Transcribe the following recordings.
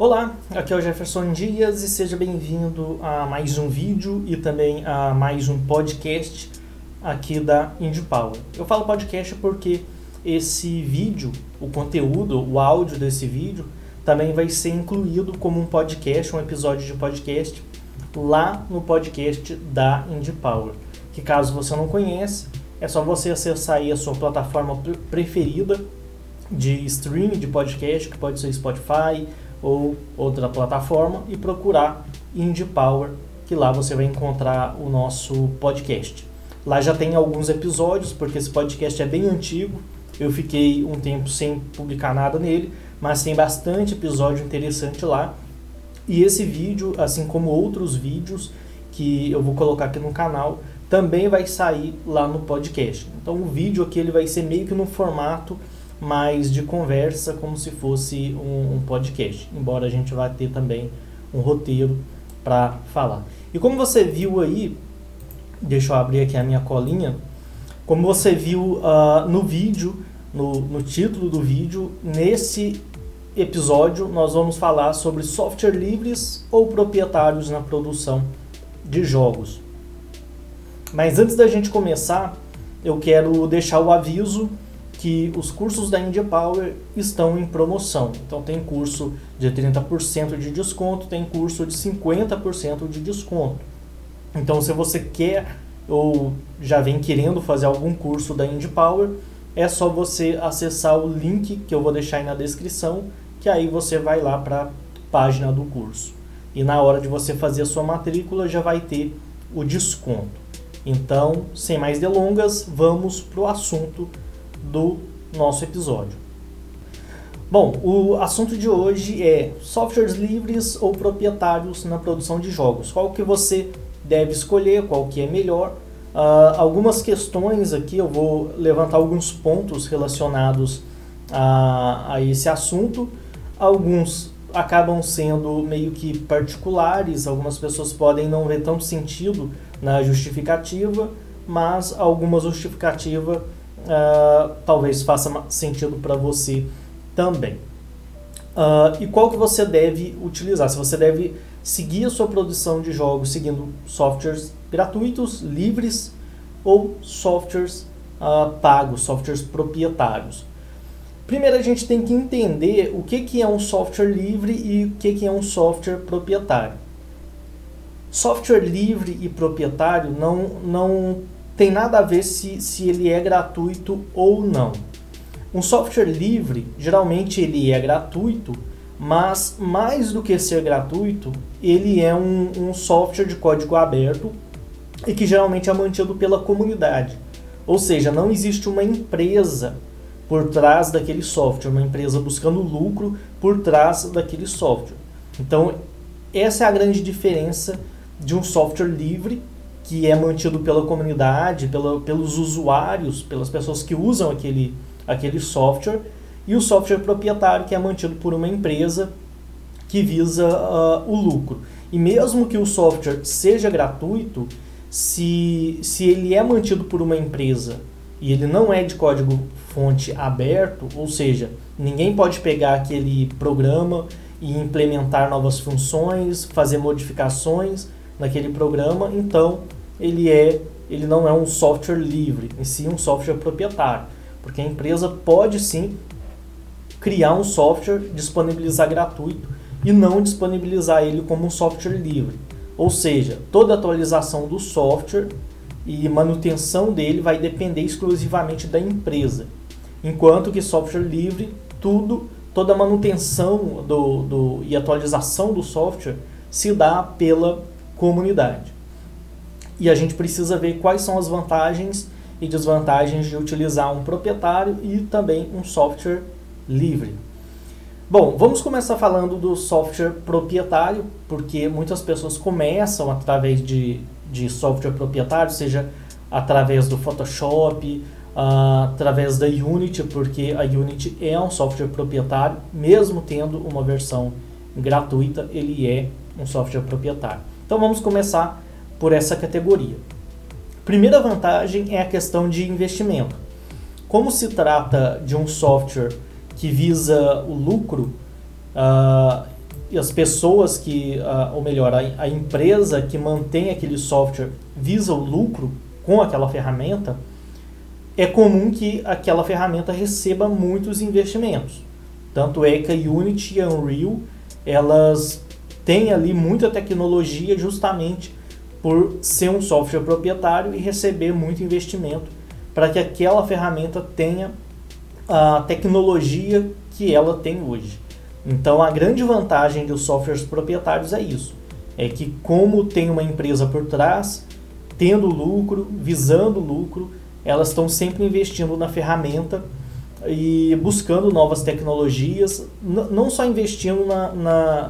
Olá, aqui é o Jefferson Dias e seja bem-vindo a mais um vídeo e também a mais um podcast aqui da Indie Power. Eu falo podcast porque esse vídeo, o conteúdo, o áudio desse vídeo também vai ser incluído como um podcast, um episódio de podcast lá no podcast da Indie Power. Que caso você não conhece, é só você acessar aí a sua plataforma preferida de streaming de podcast, que pode ser Spotify ou outra plataforma, e procurar Indie Power, que lá você vai encontrar o nosso podcast. Lá já tem alguns episódios, porque esse podcast é bem antigo. Eu fiquei um tempo sem publicar nada nele, mas tem bastante episódio interessante lá. E esse vídeo, assim como outros vídeos que eu vou colocar aqui no canal, também vai sair lá no podcast. Então o vídeo aqui ele vai ser meio que no formato mais de conversa, como se fosse um, um podcast, embora a gente vá ter também um roteiro para falar. E como você viu aí, deixa eu abrir aqui a minha colinha, como você viu uh, no vídeo, no, no título do vídeo, nesse episódio nós vamos falar sobre software livres ou proprietários na produção de jogos. Mas antes da gente começar, eu quero deixar o aviso que os cursos da India Power estão em promoção. Então tem curso de 30% de desconto, tem curso de 50% de desconto. Então se você quer ou já vem querendo fazer algum curso da India Power, é só você acessar o link que eu vou deixar aí na descrição, que aí você vai lá para a página do curso. E na hora de você fazer a sua matrícula já vai ter o desconto. Então, sem mais delongas, vamos para o assunto do nosso episódio. Bom, o assunto de hoje é softwares livres ou proprietários na produção de jogos. Qual que você deve escolher, qual que é melhor. Uh, algumas questões aqui, eu vou levantar alguns pontos relacionados a, a esse assunto. Alguns acabam sendo meio que particulares, algumas pessoas podem não ver tanto sentido na justificativa, mas alguma justificativa uh, talvez faça sentido para você também. Uh, e qual que você deve utilizar? Se você deve seguir a sua produção de jogos seguindo softwares gratuitos, livres ou softwares uh, pagos, softwares proprietários. Primeiro a gente tem que entender o que, que é um software livre e o que, que é um software proprietário. Software livre e proprietário não, não tem nada a ver se, se ele é gratuito ou não. Um software livre, geralmente ele é gratuito, mas mais do que ser gratuito, ele é um, um software de código aberto e que geralmente é mantido pela comunidade. Ou seja, não existe uma empresa por trás daquele software, uma empresa buscando lucro por trás daquele software. Então, essa é a grande diferença de um software livre que é mantido pela comunidade, pela, pelos usuários, pelas pessoas que usam aquele, aquele software, e o software proprietário, que é mantido por uma empresa que visa uh, o lucro. E mesmo que o software seja gratuito, se, se ele é mantido por uma empresa e ele não é de código fonte aberto, ou seja, ninguém pode pegar aquele programa e implementar novas funções, fazer modificações naquele programa, então ele é ele não é um software livre, em si um software proprietário, porque a empresa pode sim criar um software, disponibilizar gratuito e não disponibilizar ele como um software livre. Ou seja, toda atualização do software e manutenção dele vai depender exclusivamente da empresa. Enquanto que software livre, tudo, toda manutenção do, do, e atualização do software se dá pela comunidade e a gente precisa ver quais são as vantagens e desvantagens de utilizar um proprietário e também um software livre. Bom, vamos começar falando do software proprietário, porque muitas pessoas começam através de, de software proprietário, seja através do Photoshop, uh, através da Unity, porque a Unity é um software proprietário, mesmo tendo uma versão gratuita, ele é um software proprietário. Então vamos começar por essa categoria. Primeira vantagem é a questão de investimento. Como se trata de um software que visa o lucro, uh, e as pessoas que, uh, ou melhor, a, a empresa que mantém aquele software visa o lucro com aquela ferramenta, é comum que aquela ferramenta receba muitos investimentos. Tanto é que a Unity e a Unreal, elas têm ali muita tecnologia justamente por ser um software proprietário e receber muito investimento para que aquela ferramenta tenha a tecnologia que ela tem hoje. Então a grande vantagem dos softwares proprietários é isso, é que como tem uma empresa por trás, tendo lucro, visando lucro, elas estão sempre investindo na ferramenta e buscando novas tecnologias, não só investindo na, na,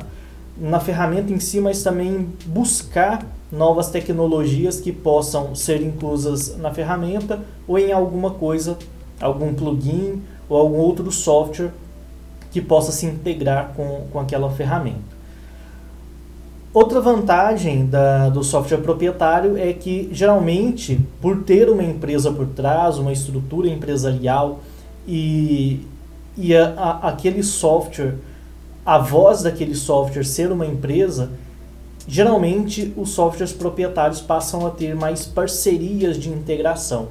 na ferramenta em si, mas também buscar novas tecnologias que possam ser inclusas na ferramenta ou em alguma coisa, algum plugin ou algum outro software que possa se integrar com, com aquela ferramenta. Outra vantagem da, do software proprietário é que, geralmente, por ter uma empresa por trás, uma estrutura empresarial e, e a, a, aquele software, a voz daquele software ser uma empresa, geralmente os softwares proprietários passam a ter mais parcerias de integração.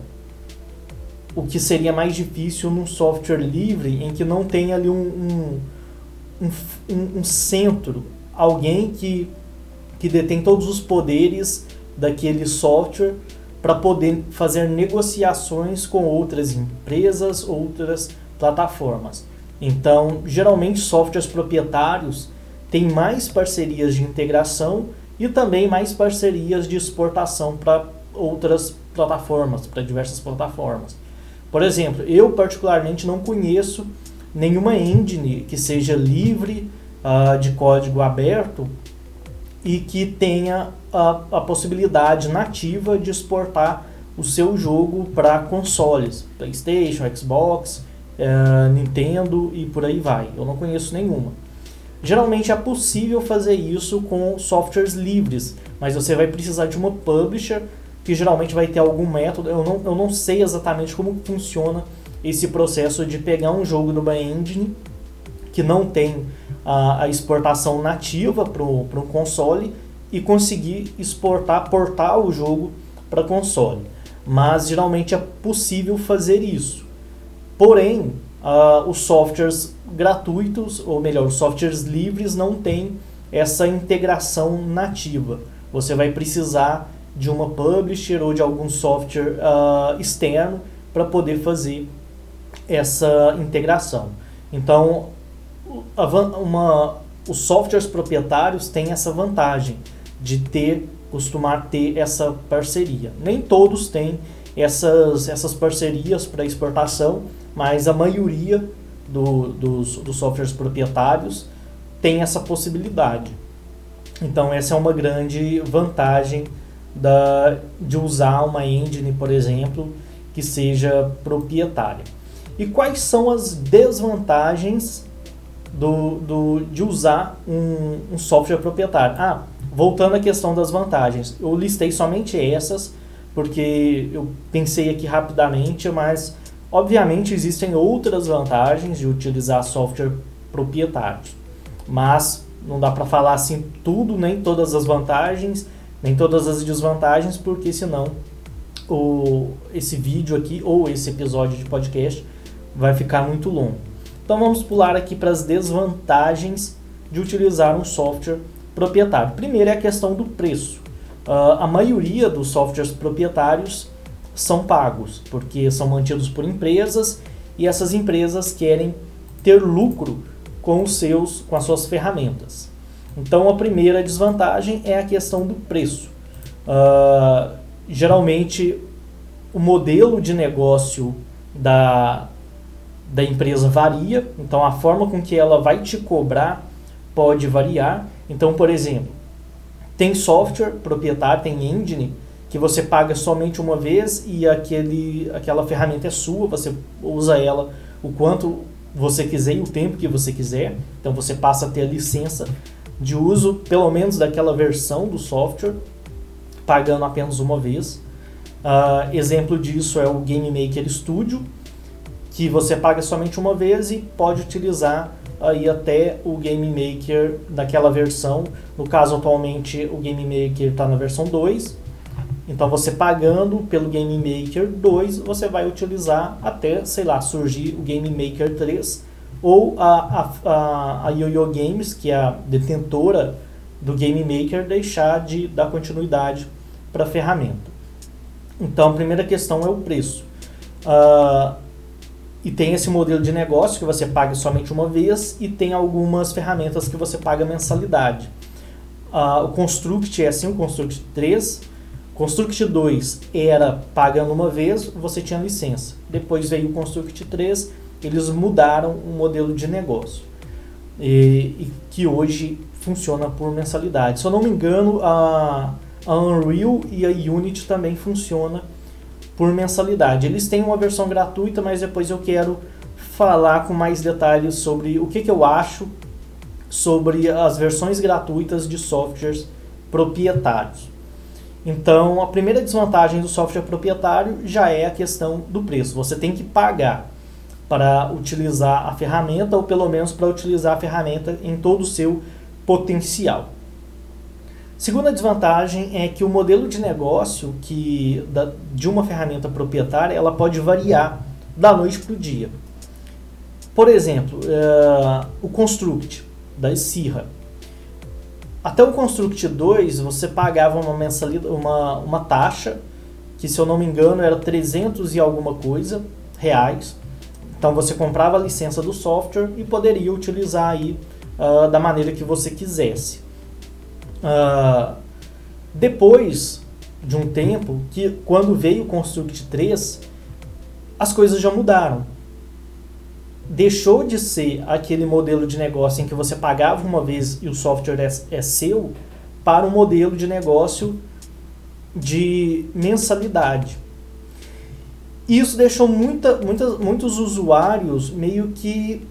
O que seria mais difícil num software livre em que não tem ali um, um, um, um centro, alguém que, que detém todos os poderes daquele software para poder fazer negociações com outras empresas, outras plataformas. Então, geralmente softwares proprietários tem mais parcerias de integração e também mais parcerias de exportação para outras plataformas, para diversas plataformas. Por exemplo, eu particularmente não conheço nenhuma engine que seja livre uh, de código aberto e que tenha a, a possibilidade nativa de exportar o seu jogo para consoles, PlayStation, Xbox, uh, Nintendo e por aí vai. Eu não conheço nenhuma. Geralmente é possível fazer isso com softwares livres, mas você vai precisar de uma publisher que geralmente vai ter algum método. Eu não, eu não sei exatamente como funciona esse processo de pegar um jogo uma engine que não tem a, a exportação nativa para um console e conseguir exportar, portar o jogo para console. Mas geralmente é possível fazer isso. Porém, uh, os softwares gratuitos, ou melhor, os softwares livres não têm essa integração nativa. Você vai precisar de uma publisher ou de algum software uh, externo para poder fazer essa integração. Então, uma, os softwares proprietários têm essa vantagem de ter, costumar ter essa parceria. Nem todos têm essas, essas parcerias para exportação, mas a maioria do, dos, dos softwares proprietários tem essa possibilidade. Então essa é uma grande vantagem da, de usar uma engine, por exemplo, que seja proprietária. E quais são as desvantagens do, do, de usar um, um software proprietário? Ah, voltando à questão das vantagens, eu listei somente essas, porque eu pensei aqui rapidamente, mas Obviamente existem outras vantagens de utilizar software proprietários, mas não dá para falar assim tudo, nem todas as vantagens, nem todas as desvantagens, porque senão o, esse vídeo aqui ou esse episódio de podcast vai ficar muito longo. Então vamos pular aqui para as desvantagens de utilizar um software proprietário. Primeiro é a questão do preço. Uh, a maioria dos softwares proprietários são pagos, porque são mantidos por empresas e essas empresas querem ter lucro com os seus com as suas ferramentas. Então a primeira desvantagem é a questão do preço. Uh, geralmente o modelo de negócio da, da empresa varia, então a forma com que ela vai te cobrar pode variar. Então, por exemplo, tem software proprietário, tem engine que você paga somente uma vez e aquele, aquela ferramenta é sua, você usa ela o quanto você quiser e o tempo que você quiser. Então você passa a ter a licença de uso, pelo menos daquela versão do software, pagando apenas uma vez. Uh, exemplo disso é o Game Maker Studio, que você paga somente uma vez e pode utilizar aí até o Game Maker daquela versão. No caso, atualmente, o Game Maker está na versão 2. Então, você pagando pelo Game Maker 2, você vai utilizar até, sei lá, surgir o Game Maker 3 ou a, a, a YoYo Games, que é a detentora do Game Maker, deixar de dar continuidade para a ferramenta. Então, a primeira questão é o preço. Uh, e tem esse modelo de negócio que você paga somente uma vez e tem algumas ferramentas que você paga mensalidade. Uh, o Construct é assim, o Construct 3. Construct 2 era pagando uma vez, você tinha licença. Depois veio o Construct 3, eles mudaram o modelo de negócio. E, e que hoje funciona por mensalidade. Se eu não me engano, a, a Unreal e a Unity também funciona por mensalidade. Eles têm uma versão gratuita, mas depois eu quero falar com mais detalhes sobre o que, que eu acho sobre as versões gratuitas de softwares proprietários. Então, a primeira desvantagem do software proprietário já é a questão do preço. Você tem que pagar para utilizar a ferramenta, ou pelo menos para utilizar a ferramenta em todo o seu potencial. Segunda desvantagem é que o modelo de negócio que da, de uma ferramenta proprietária ela pode variar da noite para o dia. Por exemplo, uh, o Construct da Sierra. Até o Construct 2 você pagava uma mensalidade, uma, uma taxa que se eu não me engano era 300 e alguma coisa reais. Então você comprava a licença do software e poderia utilizar aí uh, da maneira que você quisesse. Uh, depois de um tempo, que quando veio o Construct 3, as coisas já mudaram. Deixou de ser aquele modelo de negócio em que você pagava uma vez e o software é, é seu, para um modelo de negócio de mensalidade. Isso deixou muita, muita, muitos usuários meio que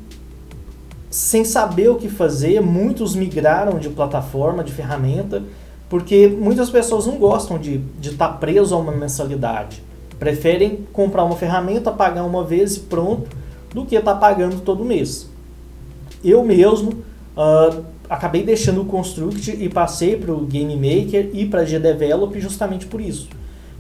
sem saber o que fazer, muitos migraram de plataforma, de ferramenta, porque muitas pessoas não gostam de estar tá preso a uma mensalidade. Preferem comprar uma ferramenta, pagar uma vez e pronto, do que estar tá pagando todo mês. Eu mesmo uh, acabei deixando o Construct e passei para o Game Maker e para a GDevelop justamente por isso.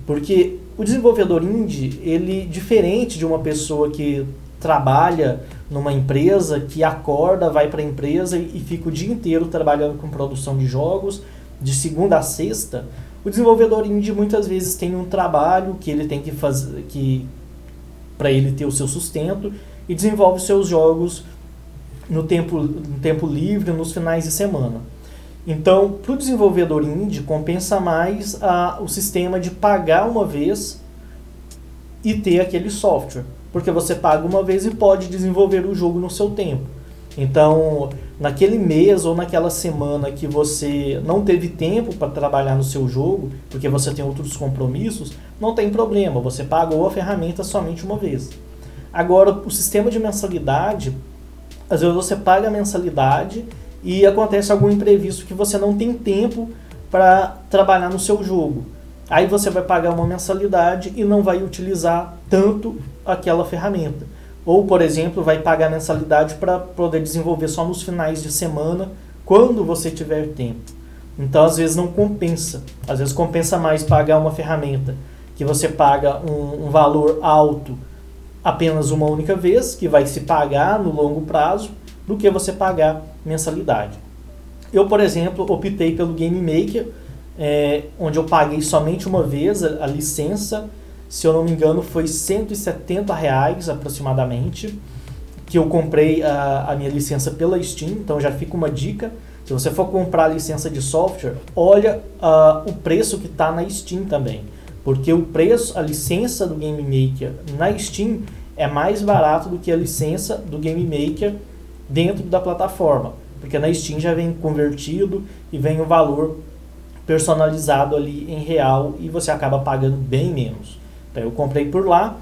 Porque o desenvolvedor indie, ele diferente de uma pessoa que trabalha numa empresa, que acorda, vai para a empresa e, e fica o dia inteiro trabalhando com produção de jogos, de segunda a sexta, o desenvolvedor indie muitas vezes tem um trabalho que ele tem que fazer, que para ele ter o seu sustento e desenvolve seus jogos no tempo, no tempo livre, nos finais de semana. Então, para o desenvolvedor indie, compensa mais a, o sistema de pagar uma vez e ter aquele software porque você paga uma vez e pode desenvolver o jogo no seu tempo. Então, naquele mês ou naquela semana que você não teve tempo para trabalhar no seu jogo, porque você tem outros compromissos, não tem problema, você pagou a ferramenta somente uma vez. Agora, o sistema de mensalidade, às vezes você paga a mensalidade e acontece algum imprevisto que você não tem tempo para trabalhar no seu jogo. Aí você vai pagar uma mensalidade e não vai utilizar tanto aquela ferramenta. Ou, por exemplo, vai pagar mensalidade para poder desenvolver só nos finais de semana, quando você tiver tempo. Então, às vezes, não compensa. Às vezes, compensa mais pagar uma ferramenta que você paga um, um valor alto apenas uma única vez, que vai se pagar no longo prazo, do que você pagar mensalidade. Eu, por exemplo, optei pelo Game Maker, é, onde eu paguei somente uma vez a, a licença se eu não me engano, foi 170 reais aproximadamente, que eu comprei a, a minha licença pela Steam, então já fica uma dica. Se você for comprar a licença de software, olha uh, o preço que está na Steam também. Porque o preço, a licença do Game Maker na Steam é mais barato do que a licença do Game Maker dentro da plataforma. Porque na Steam já vem convertido e vem o valor personalizado ali em real e você acaba pagando bem menos. Então eu comprei por lá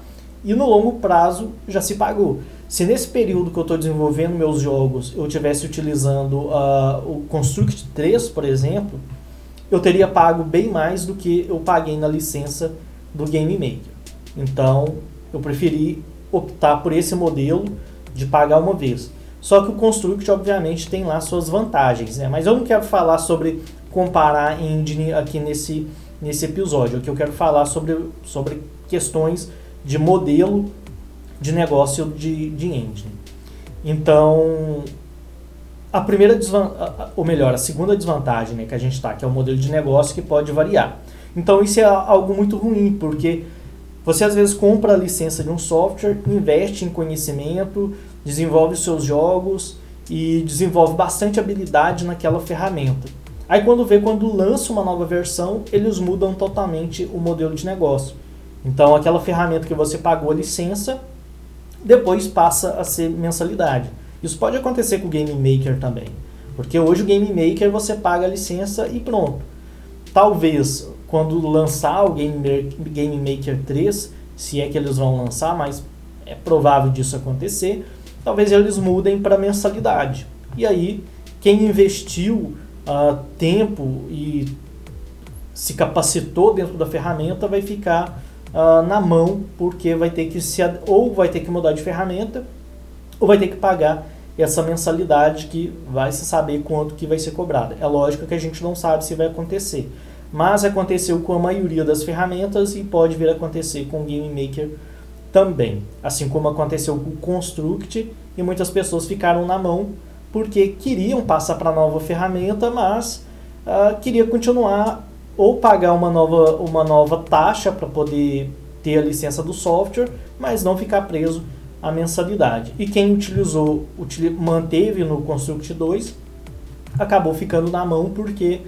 e no longo prazo já se pagou. Se nesse período que eu estou desenvolvendo meus jogos eu estivesse utilizando uh, o Construct 3, por exemplo, eu teria pago bem mais do que eu paguei na licença do Game Maker. Então eu preferi optar por esse modelo de pagar uma vez. Só que o Construct, obviamente, tem lá suas vantagens, né? Mas eu não quero falar sobre comparar engine aqui nesse, nesse episódio. Aqui eu quero falar sobre, sobre questões de modelo de negócio de, de engine. Então, a primeira desvantagem, ou melhor, a segunda desvantagem né, que a gente está, que é o modelo de negócio que pode variar. Então, isso é algo muito ruim, porque você às vezes compra a licença de um software, investe em conhecimento, desenvolve seus jogos e desenvolve bastante habilidade naquela ferramenta. Aí quando vê, quando lança uma nova versão, eles mudam totalmente o modelo de negócio. Então aquela ferramenta que você pagou a licença, depois passa a ser mensalidade. Isso pode acontecer com o Game Maker também. Porque hoje o Game Maker você paga a licença e pronto. Talvez quando lançar o Game, Maker 3, se é que eles vão lançar, mas é provável disso acontecer, talvez eles mudem para mensalidade. E aí, quem investiu uh, tempo e se capacitou dentro da ferramenta vai ficar uh, na mão, porque vai ter que se ou vai ter que mudar de ferramenta, ou vai ter que pagar essa mensalidade que vai se saber quanto que vai ser cobrada. É lógico que a gente não sabe se vai acontecer, mas aconteceu com a maioria das ferramentas e pode vir a acontecer com o Game Maker também, assim como aconteceu com o Construct e muitas pessoas ficaram na mão porque queriam passar para a nova ferramenta, mas uh, queria continuar ou pagar uma nova, uma nova taxa para poder ter a licença do software, mas não ficar preso à mensalidade. E quem utilizou, util, manteve no Construct 2, acabou ficando na mão porque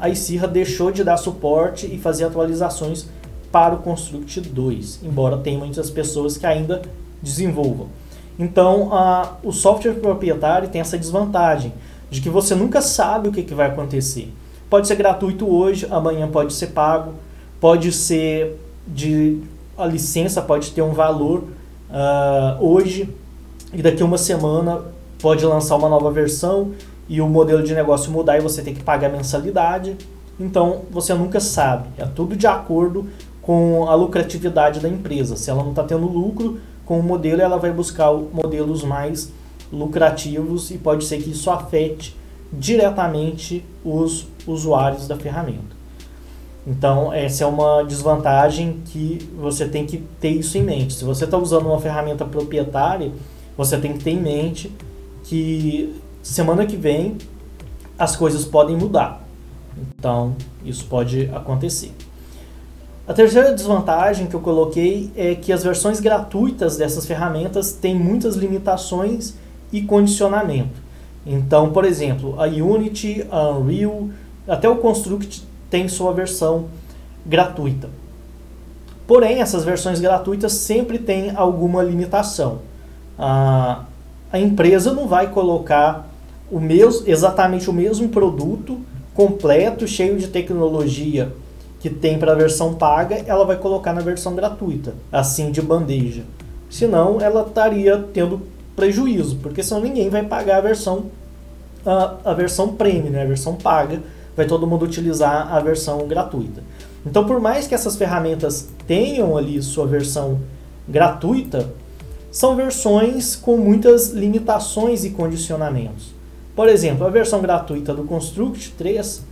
a Isirra deixou de dar suporte e fazer atualizações para o Construct 2, embora tenha muitas pessoas que ainda desenvolvam. Então, o software proprietário tem essa desvantagem de que você nunca sabe o que, que vai acontecer. Pode ser gratuito hoje, amanhã pode ser pago, pode ser de a licença pode ter um valor uh, hoje e daqui a uma semana pode lançar uma nova versão e o modelo de negócio mudar e você tem que pagar mensalidade. Então você nunca sabe. É tudo de acordo com a lucratividade da empresa. Se ela não está tendo lucro com o modelo, ela vai buscar modelos mais lucrativos e pode ser que isso afete diretamente os usuários da ferramenta. Então, essa é uma desvantagem que você tem que ter isso em mente. Se você está usando uma ferramenta proprietária, você tem que ter em mente que semana que vem as coisas podem mudar. Então, isso pode acontecer. A terceira desvantagem que eu coloquei é que as versões gratuitas dessas ferramentas têm muitas limitações e condicionamento. Então, por exemplo, a Unity, a Unreal, até o Construct tem sua versão gratuita. Porém, essas versões gratuitas sempre têm alguma limitação. A, a empresa não vai colocar o mesmo, exatamente o mesmo produto completo, cheio de tecnologia que tem para a versão paga, ela vai colocar na versão gratuita, assim de bandeja. Senão, ela estaria tendo prejuízo, porque senão ninguém vai pagar a versão a, a versão premium, né, a versão paga, vai todo mundo utilizar a versão gratuita. Então, por mais que essas ferramentas tenham ali sua versão gratuita, são versões com muitas limitações e condicionamentos. Por exemplo, a versão gratuita do Construct 3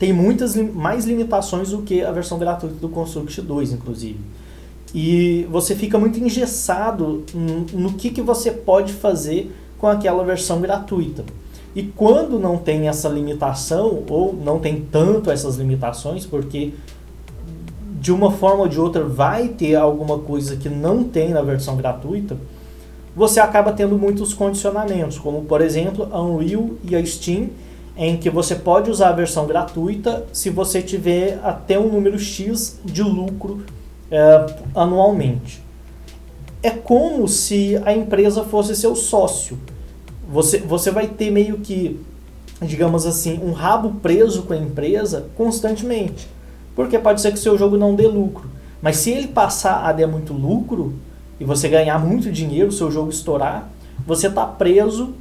tem muitas mais limitações do que a versão gratuita do Construct 2, inclusive. E você fica muito engessado no que, que você pode fazer com aquela versão gratuita. E quando não tem essa limitação, ou não tem tanto essas limitações, porque de uma forma ou de outra vai ter alguma coisa que não tem na versão gratuita, você acaba tendo muitos condicionamentos, como por exemplo a Unreal e a Steam, em que você pode usar a versão gratuita se você tiver até um número X de lucro é, anualmente. É como se a empresa fosse seu sócio. Você, você vai ter meio que, digamos assim, um rabo preso com a empresa constantemente. Porque pode ser que o seu jogo não dê lucro. Mas se ele passar a dar muito lucro e você ganhar muito dinheiro, o seu jogo estourar, você está preso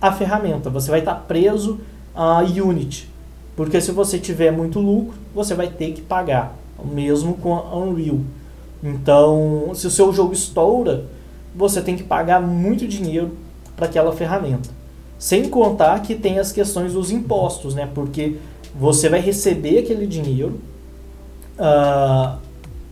à ferramenta. Você vai estar tá preso à Unity. Porque se você tiver muito lucro, você vai ter que pagar mesmo com a Unreal. Então, se o seu jogo estoura, você tem que pagar muito dinheiro para aquela ferramenta. Sem contar que tem as questões dos impostos, né? Porque você vai receber aquele dinheiro, uh,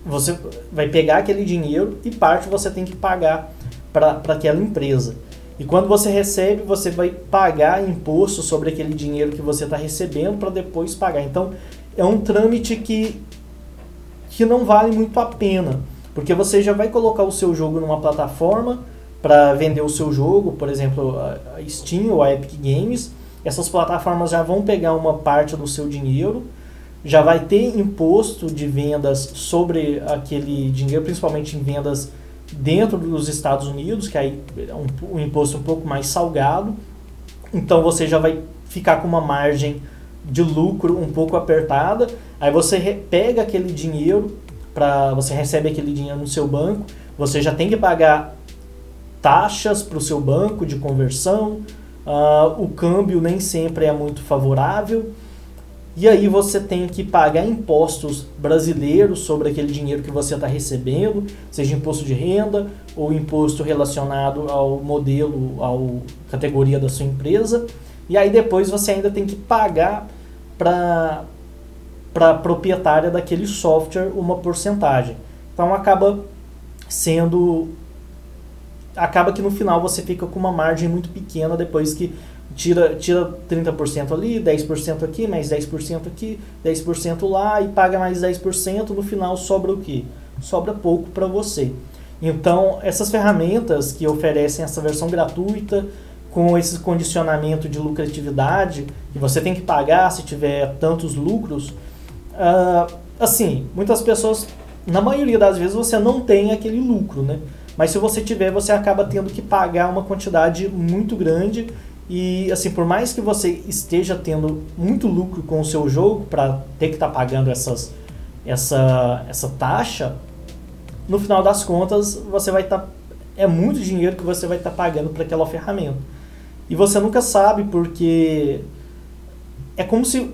você vai pegar aquele dinheiro e parte você tem que pagar para aquela empresa. E quando você recebe, você vai pagar imposto sobre aquele dinheiro que você está recebendo para depois pagar. Então, é um trâmite que, que não vale muito a pena, porque você já vai colocar o seu jogo numa plataforma para vender o seu jogo, por exemplo, a Steam ou a Epic Games. Essas plataformas já vão pegar uma parte do seu dinheiro, já vai ter imposto de vendas sobre aquele dinheiro, principalmente em vendas dentro dos Estados Unidos, que aí é um, um imposto um pouco mais salgado. Então você já vai ficar com uma margem de lucro um pouco apertada. Aí você pega aquele dinheiro para você recebe aquele dinheiro no seu banco, você já tem que pagar taxas para o seu banco de conversão, uh, o câmbio nem sempre é muito favorável. E aí você tem que pagar impostos brasileiros sobre aquele dinheiro que você está recebendo, seja imposto de renda ou imposto relacionado ao modelo, à categoria da sua empresa. E aí depois você ainda tem que pagar para para a proprietária daquele software uma porcentagem. Então acaba sendo acaba que no final você fica com uma margem muito pequena depois que tira, tira 30% ali, 10% aqui, mais 10% aqui, 10% lá e paga mais 10%, no final sobra o quê? Sobra pouco para você. Então, essas ferramentas que oferecem essa versão gratuita, com esse condicionamento de lucratividade, que você tem que pagar se tiver tantos lucros, uh, assim, muitas pessoas, na maioria das vezes, você não tem aquele lucro, né? Mas se você tiver, você acaba tendo que pagar uma quantidade muito grande e assim, por mais que você esteja tendo muito lucro com o seu jogo para ter que estar tá pagando essas, essa, essa taxa, no final das contas você vai estar tá, é muito dinheiro que você vai estar tá pagando para aquela ferramenta. E você nunca sabe porque é como se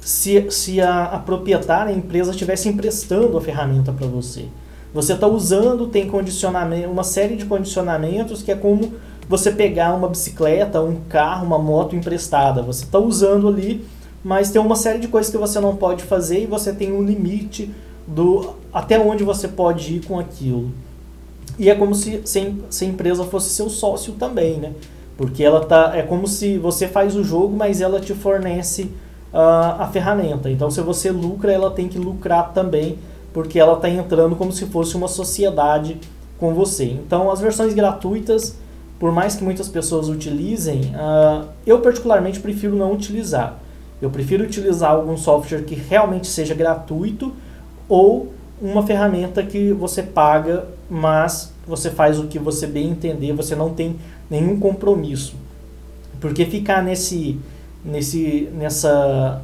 se, se a, a proprietária, a empresa estivesse emprestando a ferramenta para você. Você está usando, tem condicionamento, uma série de condicionamentos que é como você pegar uma bicicleta, um carro, uma moto emprestada. Você está usando ali, mas tem uma série de coisas que você não pode fazer e você tem um limite do até onde você pode ir com aquilo. E é como se, se, se a empresa fosse seu sócio também, né? Porque ela tá, é como se você faz o jogo, mas ela te fornece uh, a ferramenta. Então, se você lucra, ela tem que lucrar também, porque ela está entrando como se fosse uma sociedade com você. Então, as versões gratuitas por mais que muitas pessoas utilizem, uh, eu particularmente prefiro não utilizar. Eu prefiro utilizar algum software que realmente seja gratuito ou uma ferramenta que você paga, mas você faz o que você bem entender, você não tem nenhum compromisso. Porque ficar nesse, nesse, nessa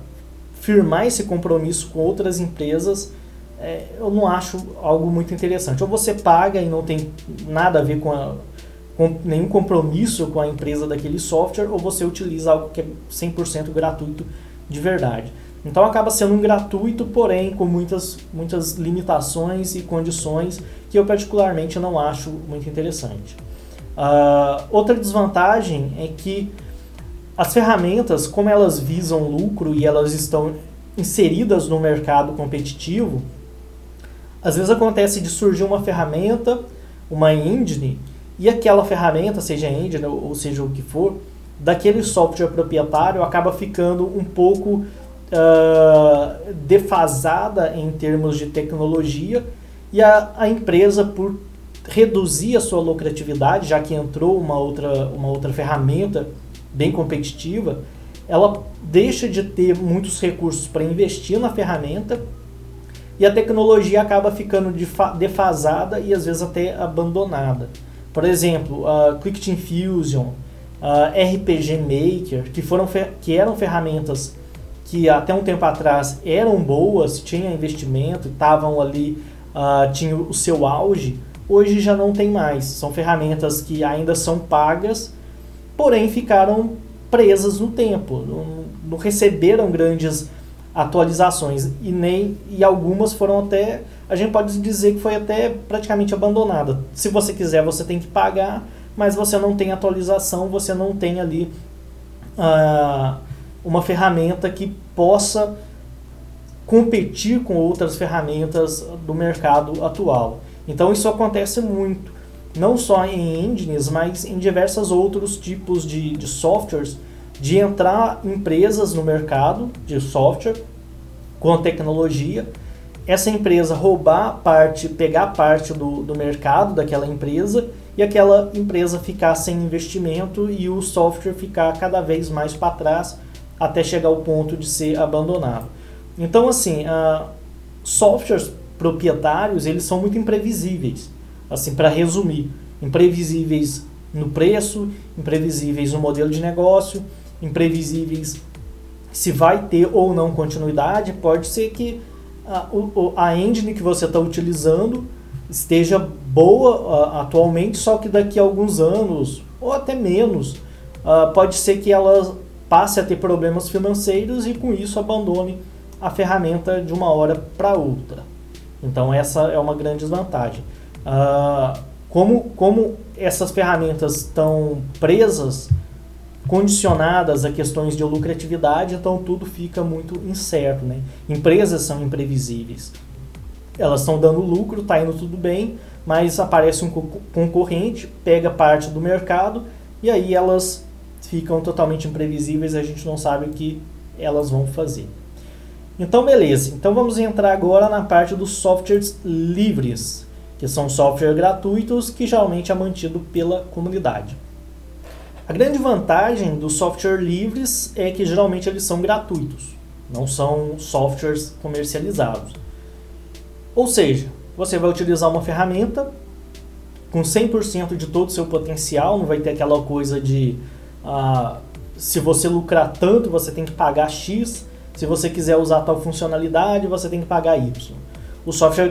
firmar esse compromisso com outras empresas, é, eu não acho algo muito interessante. Ou você paga e não tem nada a ver com a, com nenhum compromisso com a empresa daquele software ou você utiliza algo que é 100% gratuito de verdade. Então acaba sendo um gratuito, porém com muitas, muitas limitações e condições que eu particularmente não acho muito interessante. Uh, outra desvantagem é que as ferramentas, como elas visam lucro e elas estão inseridas no mercado competitivo, às vezes acontece de surgir uma ferramenta, uma engine, e aquela ferramenta, seja engine ou seja o que for, daquele software proprietário acaba ficando um pouco uh, defasada em termos de tecnologia e a, a empresa, por reduzir a sua lucratividade, já que entrou uma outra, uma outra ferramenta bem competitiva, ela deixa de ter muitos recursos para investir na ferramenta e a tecnologia acaba ficando defasada e às vezes até abandonada. Por exemplo, a Quick Team Fusion, a RPG Maker, que, foram que eram ferramentas que até um tempo atrás eram boas, tinham investimento, estavam ali, uh, tinham o seu auge, hoje já não tem mais. São ferramentas que ainda são pagas, porém ficaram presas no tempo, não, não receberam grandes atualizações e nem e algumas foram até a gente pode dizer que foi até praticamente abandonada. Se você quiser, você tem que pagar, mas você não tem atualização, você não tem ali uh, uma ferramenta que possa competir com outras ferramentas do mercado atual. Então isso acontece muito, não só em engines, mas em diversos outros tipos de, de softwares, de entrar empresas no mercado de software com tecnologia, essa empresa roubar parte, pegar parte do, do mercado daquela empresa e aquela empresa ficar sem investimento e o software ficar cada vez mais para trás até chegar ao ponto de ser abandonado. Então, assim, uh, softwares proprietários, eles são muito imprevisíveis. Assim, para resumir, imprevisíveis no preço, imprevisíveis no modelo de negócio, imprevisíveis se vai ter ou não continuidade. Pode ser que a, a engine que você está utilizando esteja boa uh, atualmente, só que daqui a alguns anos, ou até menos, uh, pode ser que ela passe a ter problemas financeiros e com isso abandone a ferramenta de uma hora para outra. Então essa é uma grande desvantagem. Como, como essas ferramentas estão presas, condicionadas a questões de lucratividade, então tudo fica muito incerto. Né? Empresas são imprevisíveis. Elas estão dando lucro, está indo tudo bem, mas aparece um concorrente, pega parte do mercado e aí elas ficam totalmente imprevisíveis, a gente não sabe o que elas vão fazer. Então, beleza. Então, vamos entrar agora na parte dos softwares livres, que são softwares gratuitos que geralmente é mantido pela comunidade. A grande vantagem dos softwares livres é que geralmente eles são gratuitos, não são softwares comercializados. Ou seja, você vai utilizar uma ferramenta com 100% de todo o seu potencial, não vai ter aquela coisa de ah, se você lucrar tanto, você tem que pagar X se você quiser usar tal funcionalidade, você tem que pagar Y. Os software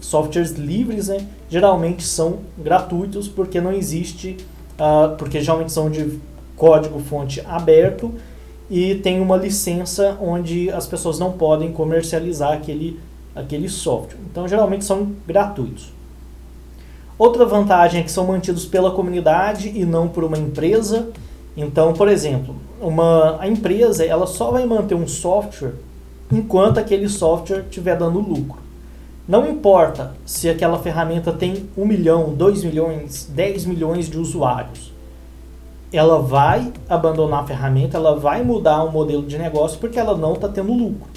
softwares livres, né, geralmente são gratuitos porque não existe, uh, porque geralmente são de código-fonte aberto e tem uma licença onde as pessoas não podem comercializar aquele, aquele software. Então, geralmente são gratuitos. Outra vantagem é que são mantidos pela comunidade e não por uma empresa. Então, por exemplo, uma, a empresa ela só vai manter um software enquanto aquele software estiver dando lucro. Não importa se aquela ferramenta tem 1 milhão, 2 milhões, 10 milhões de usuários. Ela vai abandonar a ferramenta, ela vai mudar o modelo de negócio porque ela não está tendo lucro.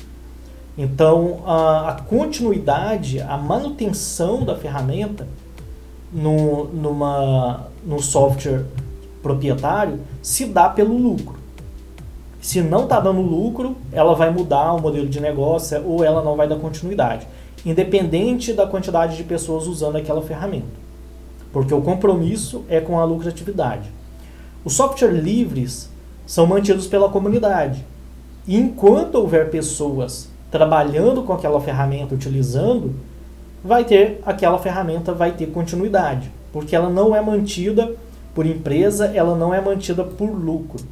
Então, a, a, continuidade, a manutenção da ferramenta no, numa, no software proprietário se dá pelo lucro. Se não está dando lucro, ela vai mudar o modelo de negócio ou ela não vai dar continuidade, independente da quantidade de pessoas usando aquela ferramenta. Porque o compromisso é com a lucratividade. Os software livres são mantidos pela comunidade. E enquanto houver pessoas trabalhando com aquela ferramenta, utilizando, vai ter aquela ferramenta vai ter continuidade, porque ela não é mantida por empresa, ela não é mantida por lucro.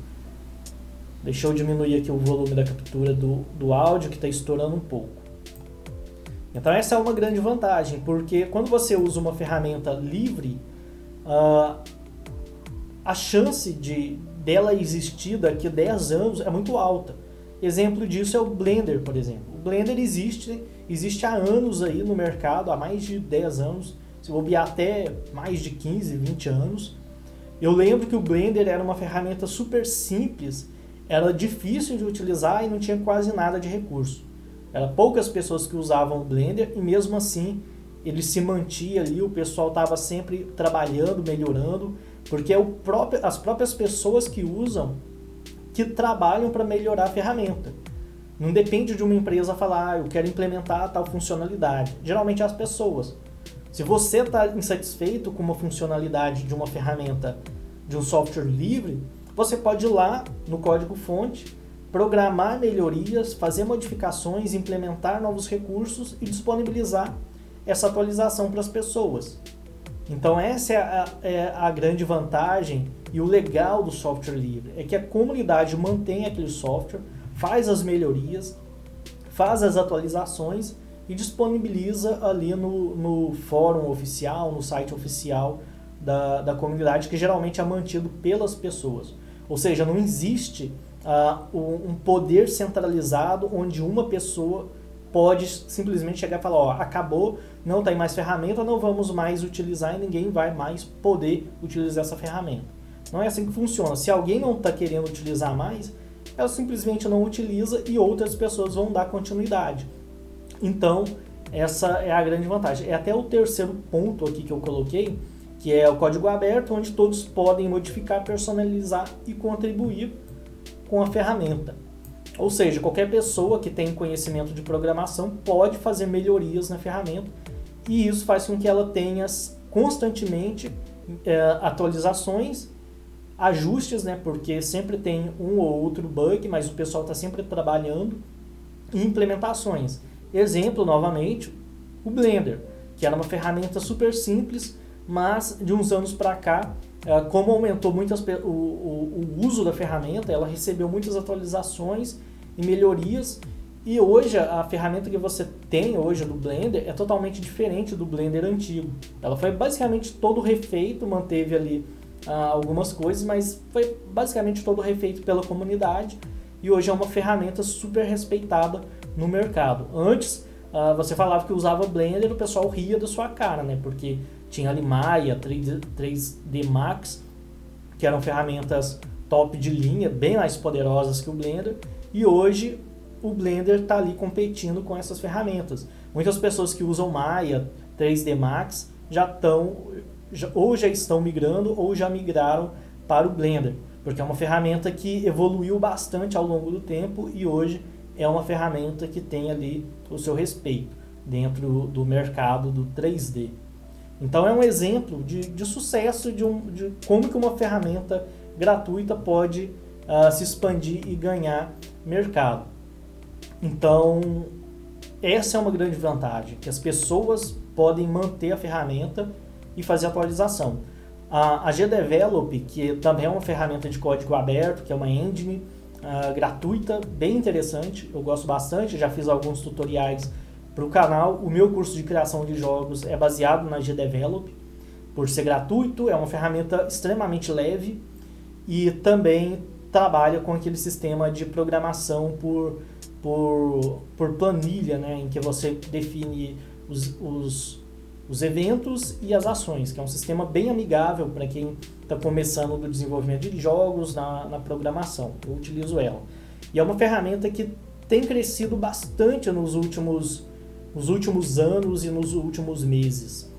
Deixa eu diminuir aqui o volume da captura do, do áudio que está estourando um pouco. Então essa é uma grande vantagem, porque quando você usa uma ferramenta livre, uh, a chance de dela existir daqui a 10 anos é muito alta. Exemplo disso é o Blender, por exemplo. O Blender existe, existe há anos aí no mercado, há mais de 10 anos, se bobear até mais de 15, 20 anos. Eu lembro que o Blender era uma ferramenta super simples era difícil de utilizar e não tinha quase nada de recurso. Era poucas pessoas que usavam o Blender e mesmo assim ele se mantia ali, o pessoal estava sempre trabalhando, melhorando, porque é o próprio, as próprias pessoas que usam que trabalham para melhorar a ferramenta. Não depende de uma empresa falar, ah, eu quero implementar tal funcionalidade. Geralmente é as pessoas. Se você está insatisfeito com uma funcionalidade de uma ferramenta, de um software livre, você pode ir lá no código-fonte, programar melhorias, fazer modificações, implementar novos recursos e disponibilizar essa atualização para as pessoas. Então essa é a, é a, grande vantagem e o legal do software livre, é que a comunidade mantém aquele software, faz as melhorias, faz as atualizações e disponibiliza ali no, no fórum oficial, no site oficial da, da comunidade que geralmente é mantido pelas pessoas. Ou seja, não existe uh, um poder centralizado onde uma pessoa pode simplesmente chegar e falar, ó, acabou, não tem mais ferramenta, não vamos mais utilizar e ninguém vai mais poder utilizar essa ferramenta. Não é assim que funciona. Se alguém não está querendo utilizar mais, ela simplesmente não utiliza e outras pessoas vão dar continuidade. Então, essa é a grande vantagem. É até o terceiro ponto aqui que eu coloquei, que é o código aberto, onde todos podem modificar, personalizar e contribuir com a ferramenta. Ou seja, qualquer pessoa que tem conhecimento de programação pode fazer melhorias na ferramenta e isso faz com que ela tenha constantemente é, atualizações, ajustes, né, porque sempre tem um ou outro bug, mas o pessoal está sempre trabalhando, e implementações. Exemplo, novamente, o Blender, que era uma ferramenta super simples, mas de uns anos para cá, como aumentou muito o, o, o uso da ferramenta, ela recebeu muitas atualizações e melhorias, e hoje a ferramenta que você tem hoje do Blender é totalmente diferente do Blender antigo. Ela foi basicamente todo refeito, manteve ali ah, algumas coisas, mas foi basicamente todo refeito pela comunidade e hoje é uma ferramenta super respeitada no mercado. Antes, uh, você falava que usava Blender o pessoal ria da sua cara, né? Porque tinha ali Maya, 3D, 3D Max, que eram ferramentas top de linha, bem mais poderosas que o Blender, e hoje o Blender está ali competindo com essas ferramentas. Muitas pessoas que usam Maya, 3D Max, já estão, ou já estão migrando, ou já migraram para o Blender, porque é uma ferramenta que evoluiu bastante ao longo do tempo e hoje é uma ferramenta que tem ali o seu respeito dentro do mercado do 3D. Então é um exemplo de, de sucesso de, um, de como que uma ferramenta gratuita pode uh, se expandir e ganhar mercado. Então essa é uma grande vantagem, que as pessoas podem manter a ferramenta e fazer atualização. A, a GDevelop, que também é uma ferramenta de código aberto, que é uma engine, uh, gratuita, bem interessante, eu gosto bastante, já fiz alguns tutoriais para o canal. O meu curso de criação de jogos é baseado na GDevelop, por ser gratuito, é uma ferramenta extremamente leve e também trabalha com aquele sistema de programação por, por, por planilha, né, em que você define os, os os eventos e as ações, que é um sistema bem amigável para quem está começando no desenvolvimento de jogos, na, na programação. Eu utilizo ela. E é uma ferramenta que tem crescido bastante nos últimos, nos últimos anos e nos últimos meses.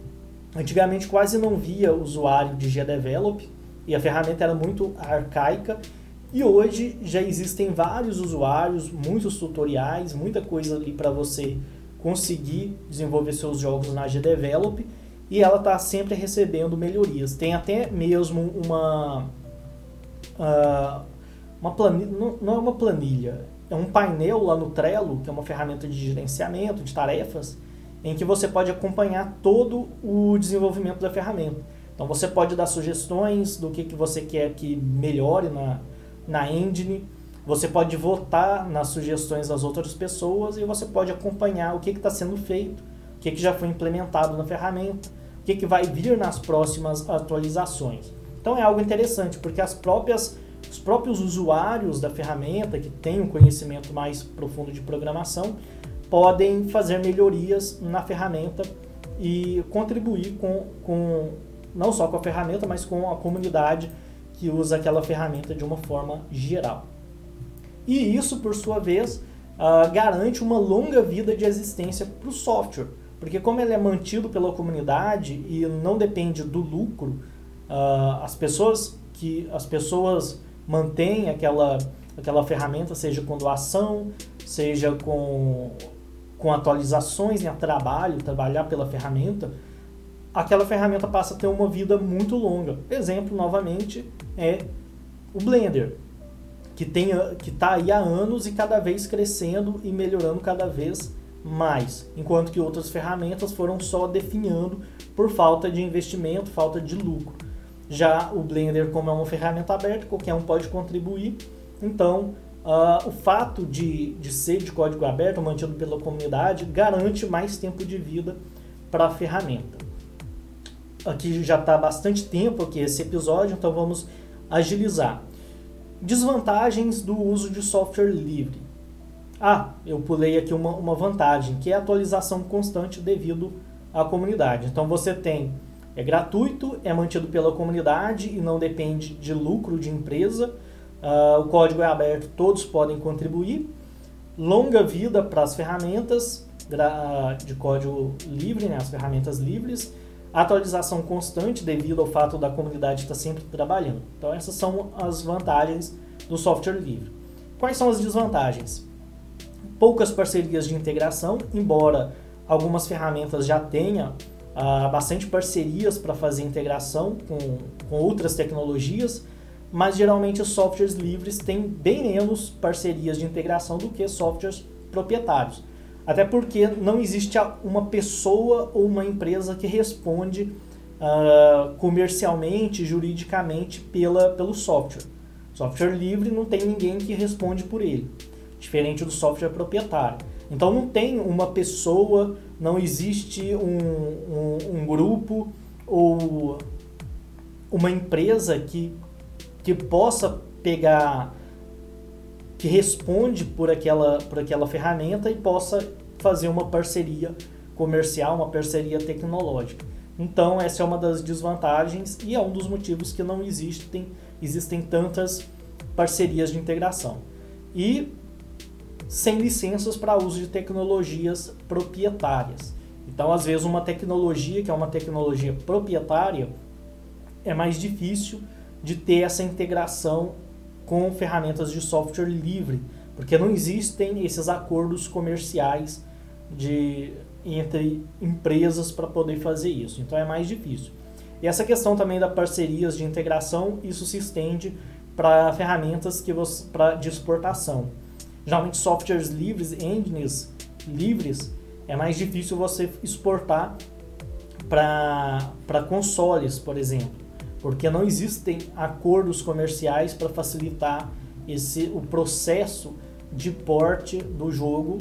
Antigamente quase não via usuário de GDevelop e a ferramenta era muito arcaica e hoje já existem vários usuários, muitos tutoriais, muita coisa ali para você conseguir desenvolver seus jogos na GDevelop e ela está sempre recebendo melhorias. Tem até mesmo uma uh, uma planilha, não, não é uma planilha, é um painel lá no Trello, que é uma ferramenta de gerenciamento de tarefas, em que você pode acompanhar todo o desenvolvimento da ferramenta. Então você pode dar sugestões do que, que você quer que melhore na, na engine, você pode votar nas sugestões das outras pessoas e você pode acompanhar o que está sendo feito, o que, que já foi implementado na ferramenta, o que, que vai vir nas próximas atualizações. Então é algo interessante, porque as próprias, os próprios usuários da ferramenta, que têm um conhecimento mais profundo de programação, podem fazer melhorias na ferramenta e contribuir com, com não só com a ferramenta, mas com a comunidade que usa aquela ferramenta de uma forma geral. E isso, por sua vez, uh, garante uma longa vida de existência para o software, porque como ele é mantido pela comunidade e não depende do lucro, uh, as pessoas que as pessoas mantêm aquela aquela ferramenta, seja com doação, seja com com atualizações em trabalho, trabalhar pela ferramenta, aquela ferramenta passa a ter uma vida muito longa. Exemplo, novamente, é o Blender que tem que está aí há anos e cada vez crescendo e melhorando cada vez mais, enquanto que outras ferramentas foram só definhando por falta de investimento, falta de lucro. Já o Blender, como é uma ferramenta aberta, qualquer um pode contribuir, então uh, o fato de, de ser de código aberto, mantido pela comunidade, garante mais tempo de vida para a ferramenta. aqui já está bastante tempo aqui esse episódio, então vamos agilizar. Desvantagens do uso de software livre. Ah, eu pulei aqui uma, uma vantagem, que é a atualização constante devido à comunidade. Então você tem, é gratuito, é mantido pela comunidade e não depende de lucro de empresa. Uh, o código é aberto, todos podem contribuir. Longa vida para as ferramentas de código livre, né, as ferramentas livres atualização constante devido ao fato da comunidade estar sempre trabalhando. Então essas são as vantagens do software livre. Quais são as desvantagens? Poucas parcerias de integração, embora algumas ferramentas já tenham ah, bastante parcerias para fazer integração com, com outras tecnologias, mas geralmente os softwares livres têm bem menos parcerias de integração do que softwares proprietários. Até porque não existe uma pessoa ou uma empresa que responde uh, comercialmente, juridicamente pela, pelo software. Software livre não tem ninguém que responde por ele, diferente do software proprietário. Então não tem uma pessoa, não existe um, um, um grupo ou uma empresa que, que possa pegar que responde por aquela, por aquela ferramenta e possa fazer uma parceria comercial, uma parceria tecnológica. Então, essa é uma das desvantagens e é um dos motivos que não existem, existem tantas parcerias de integração. E sem licenças para uso de tecnologias proprietárias. Então, às vezes, uma tecnologia que é uma tecnologia proprietária é mais difícil de ter essa integração com ferramentas de software livre, porque não existem esses acordos comerciais de entre empresas para poder fazer isso. Então é mais difícil. E essa questão também da parcerias de integração, isso se estende para ferramentas que você, pra, de exportação. Geralmente softwares livres, engines livres, é mais difícil você exportar para consoles, por exemplo porque não existem acordos comerciais para facilitar esse o processo de porte do jogo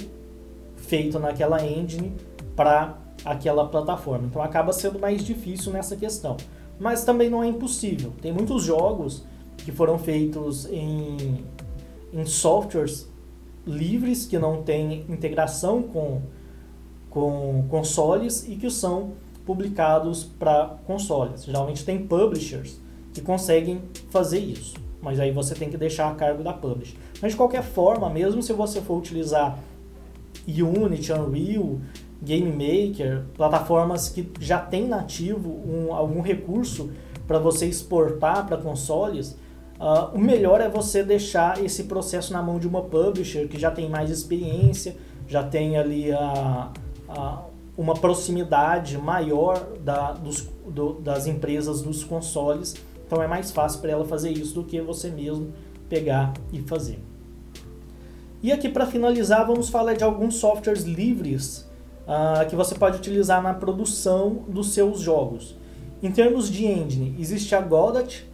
feito naquela engine para aquela plataforma. Então acaba sendo mais difícil nessa questão. Mas também não é impossível. Tem muitos jogos que foram feitos em, em softwares livres que não têm integração com, com consoles e que são publicados para consoles. Geralmente tem publishers que conseguem fazer isso, mas aí você tem que deixar a cargo da publisher. Mas de qualquer forma, mesmo se você for utilizar Unity, Unreal, Game Maker, plataformas que já tem nativo um, algum recurso para você exportar para consoles, uh, o melhor é você deixar esse processo na mão de uma publisher que já tem mais experiência, já tem ali a, a uma proximidade maior da, dos, do, das empresas dos consoles. Então é mais fácil para ela fazer isso do que você mesmo pegar e fazer. E aqui para finalizar, vamos falar de alguns softwares livres uh, que você pode utilizar na produção dos seus jogos. Em termos de engine, existe a Godot,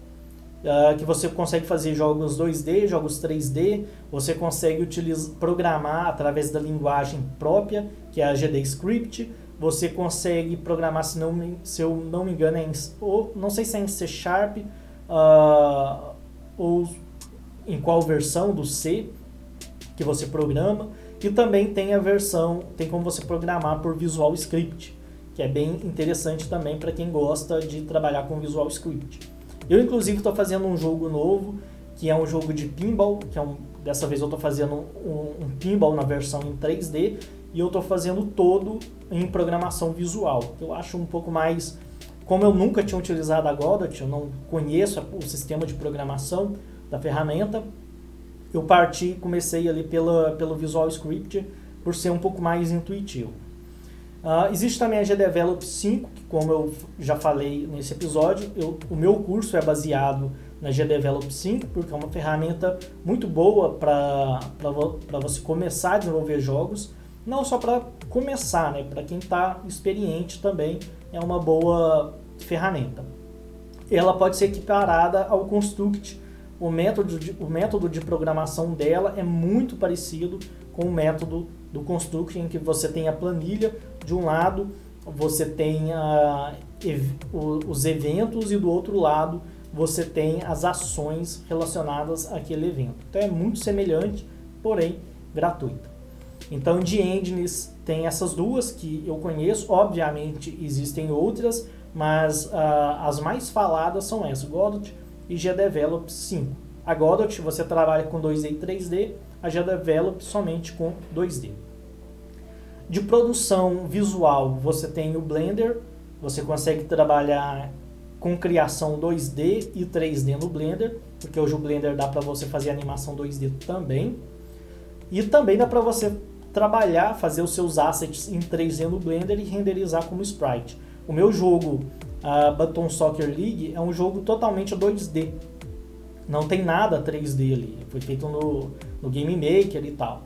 uh, que você consegue fazer jogos 2D, jogos 3D, você consegue utilizar, programar através da linguagem própria, que é a GD Script, você consegue programar, se, não, se eu não me engano, é em, ou, não sei se é em C Sharp uh, ou em qual versão do C que você programa. E também tem a versão, tem como você programar por Visual Script, que é bem interessante também para quem gosta de trabalhar com Visual Script. Eu, inclusive, estou fazendo um jogo novo, que é um jogo de pinball, que é um, dessa vez eu estou fazendo um, um, pinball na versão em 3D, e eu estou fazendo todo em programação visual. Eu acho um pouco mais... Como eu nunca tinha utilizado a Godot, eu não conheço o sistema de programação da ferramenta, eu parti, comecei ali pela, pelo Visual Script, por ser um pouco mais intuitivo. Uh, existe também a GDevelop 5, que como eu já falei nesse episódio, eu, o meu curso é baseado na GDevelop 5, porque é uma ferramenta muito boa para você começar a desenvolver jogos, não só para começar, né? para quem está experiente também é uma boa ferramenta. Ela pode ser equiparada ao Construct, o método de, o método de programação dela é muito parecido com o método do Construct, em que você tem a planilha de um lado, você tem a, os eventos e do outro lado você tem as ações relacionadas àquele evento. Então é muito semelhante, porém gratuita. Então de engines tem essas duas que eu conheço, obviamente existem outras, mas uh, as mais faladas são essas, Godot e GDevelop 5. A Godot você trabalha com 2D e 3D, a GDevelop somente com 2D. De produção visual, você tem o Blender, você consegue trabalhar com criação 2D e 3D no Blender, porque hoje o Blender dá para você fazer animação 2D também. E também dá para você trabalhar, fazer os seus assets em 3D no Blender e renderizar como sprite. O meu jogo, a Button Soccer League, é um jogo totalmente 2D. Não tem nada 3D ali. Foi feito no, no Game Maker e tal.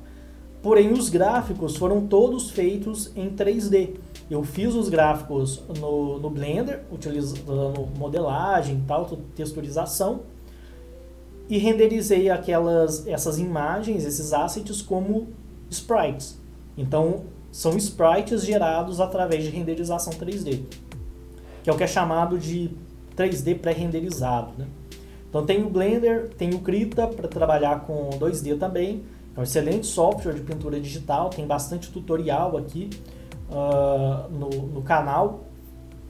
Porém, os gráficos foram todos feitos em 3D. Eu fiz os gráficos no, no Blender, utilizando modelagem tal, texturização, e renderizei aquelas, essas imagens, esses assets, como sprites. Então, são sprites gerados através de renderização 3D, que é o que é chamado de 3D pré-renderizado. Né? Então, tem o Blender, tem o Krita para trabalhar com 2D também, é um excelente software de pintura digital, tem bastante tutorial aqui uh, no, no canal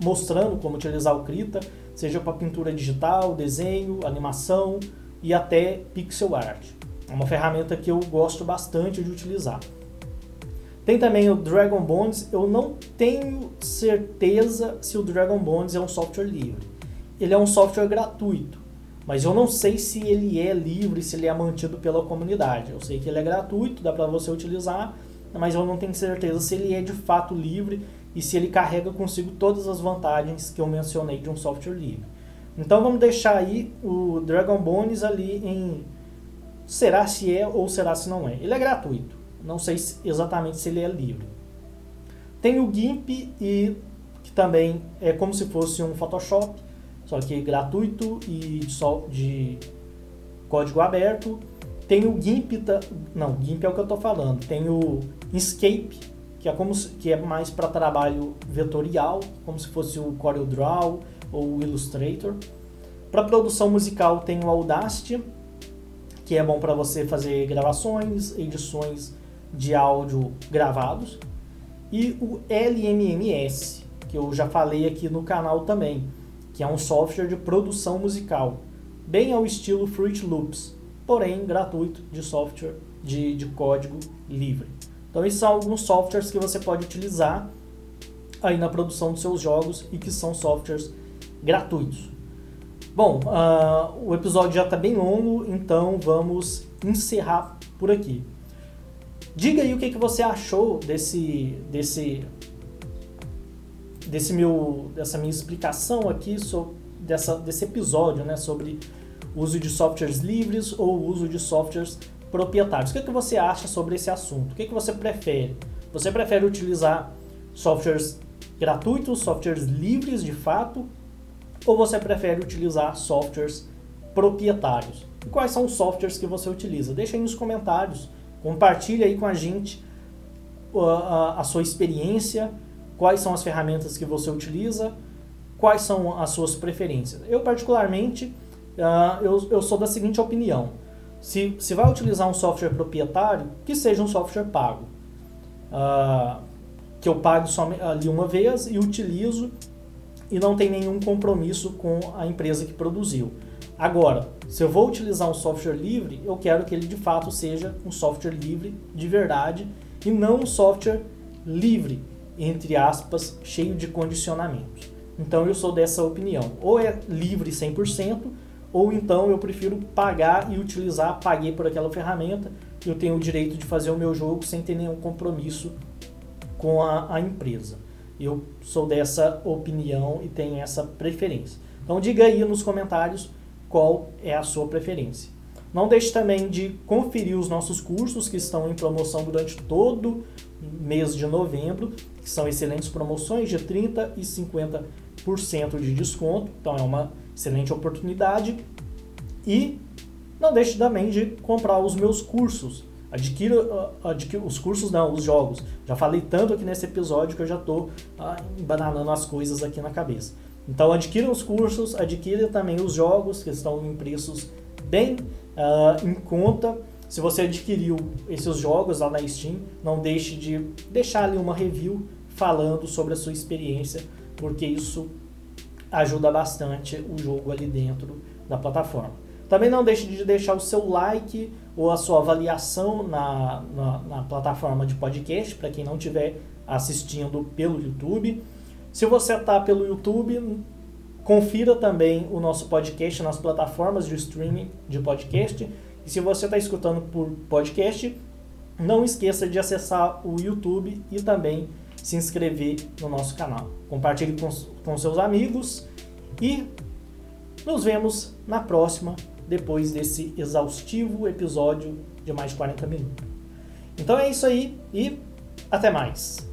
mostrando como utilizar o Krita, seja para pintura digital, desenho, animação e até pixel art. É uma ferramenta que eu gosto bastante de utilizar. Tem também o Dragon Bones, eu não tenho certeza se o Dragon Bones é um software livre. Ele é um software gratuito, mas eu não sei se ele é livre, se ele é mantido pela comunidade. Eu sei que ele é gratuito, dá para você utilizar, mas eu não tenho certeza se ele é de fato livre e se ele carrega consigo todas as vantagens que eu mencionei de um software livre. Então vamos deixar aí o Dragon Bones ali em será se é ou será se não é. Ele é gratuito, não sei exatamente se ele é livre. Tem o GIMP e que também é como se fosse um Photoshop, só que gratuito e de, de código aberto. Tem o GIMP, não, GIMP é o que eu estou falando. Tem o Inkscape, que é, como se, que é mais para trabalho vetorial, como se fosse o CorelDRAW ou o Illustrator. Para produção musical tem o Audacity, que é bom para você fazer gravações, edições de áudio gravados. E o LMMS, que eu já falei aqui no canal também que é um software de produção musical, bem ao estilo Fruit Loops, porém gratuito de software de, de código livre. Então esses são alguns softwares que você pode utilizar aí na produção dos seus jogos e que são softwares gratuitos. Bom, uh, o episódio já está bem longo, então vamos encerrar por aqui. Diga aí o que, que você achou desse, desse desse meu, dessa minha explicação aqui sobre, dessa, desse episódio né, sobre uso de softwares livres ou uso de softwares proprietários. O que, é que você acha sobre esse assunto? O que, é que você prefere? Você prefere utilizar softwares gratuitos, softwares livres de fato, ou você prefere utilizar softwares proprietários? E quais são os softwares que você utiliza? Deixa aí nos comentários, compartilhe aí com a gente a, uh, a, a sua experiência quais são as ferramentas que você utiliza, quais são as suas preferências. Eu, particularmente, uh, eu, eu sou da seguinte opinião. Se, se vai utilizar um software proprietário, que seja um software pago. Uh, que eu pago só ali uma vez e utilizo e não tem nenhum compromisso com a empresa que produziu. Agora, se eu vou utilizar um software livre, eu quero que ele de fato seja um software livre de verdade e não um software livre entre aspas, cheio de condicionamentos. Então eu sou dessa opinião. Ou é livre 100%, ou então eu prefiro pagar e utilizar, paguei por aquela ferramenta, eu tenho o direito de fazer o meu jogo sem ter nenhum compromisso com a, a empresa. Eu sou dessa opinião e tenho essa preferência. Então diga aí nos comentários qual é a sua preferência. Não deixe também de conferir os nossos cursos que estão em promoção durante todo mês de novembro, que são excelentes promoções de 30% e 50% de desconto, então é uma excelente oportunidade. E não deixe também de comprar os meus cursos. Adquira, adquira os cursos, não, os jogos. Já falei tanto aqui nesse episódio que eu já estou ah, embananando as coisas aqui na cabeça. Então adquira os cursos, adquira também os jogos que estão em preços bem uh, em conta. Se você adquiriu esses jogos lá na Steam, não deixe de deixar ali uma review falando sobre a sua experiência, porque isso ajuda bastante o jogo ali dentro da plataforma. Também não deixe de deixar o seu like ou a sua avaliação na, na, na plataforma de podcast, para quem não estiver assistindo pelo YouTube. Se você está pelo YouTube, confira também o nosso podcast nas plataformas de streaming de podcast. E se você está escutando por podcast, não esqueça de acessar o YouTube e também se inscrever no nosso canal. Compartilhe com, com seus amigos e nos vemos na próxima, depois desse exaustivo episódio de mais de 40 minutos. Então é isso aí e até mais.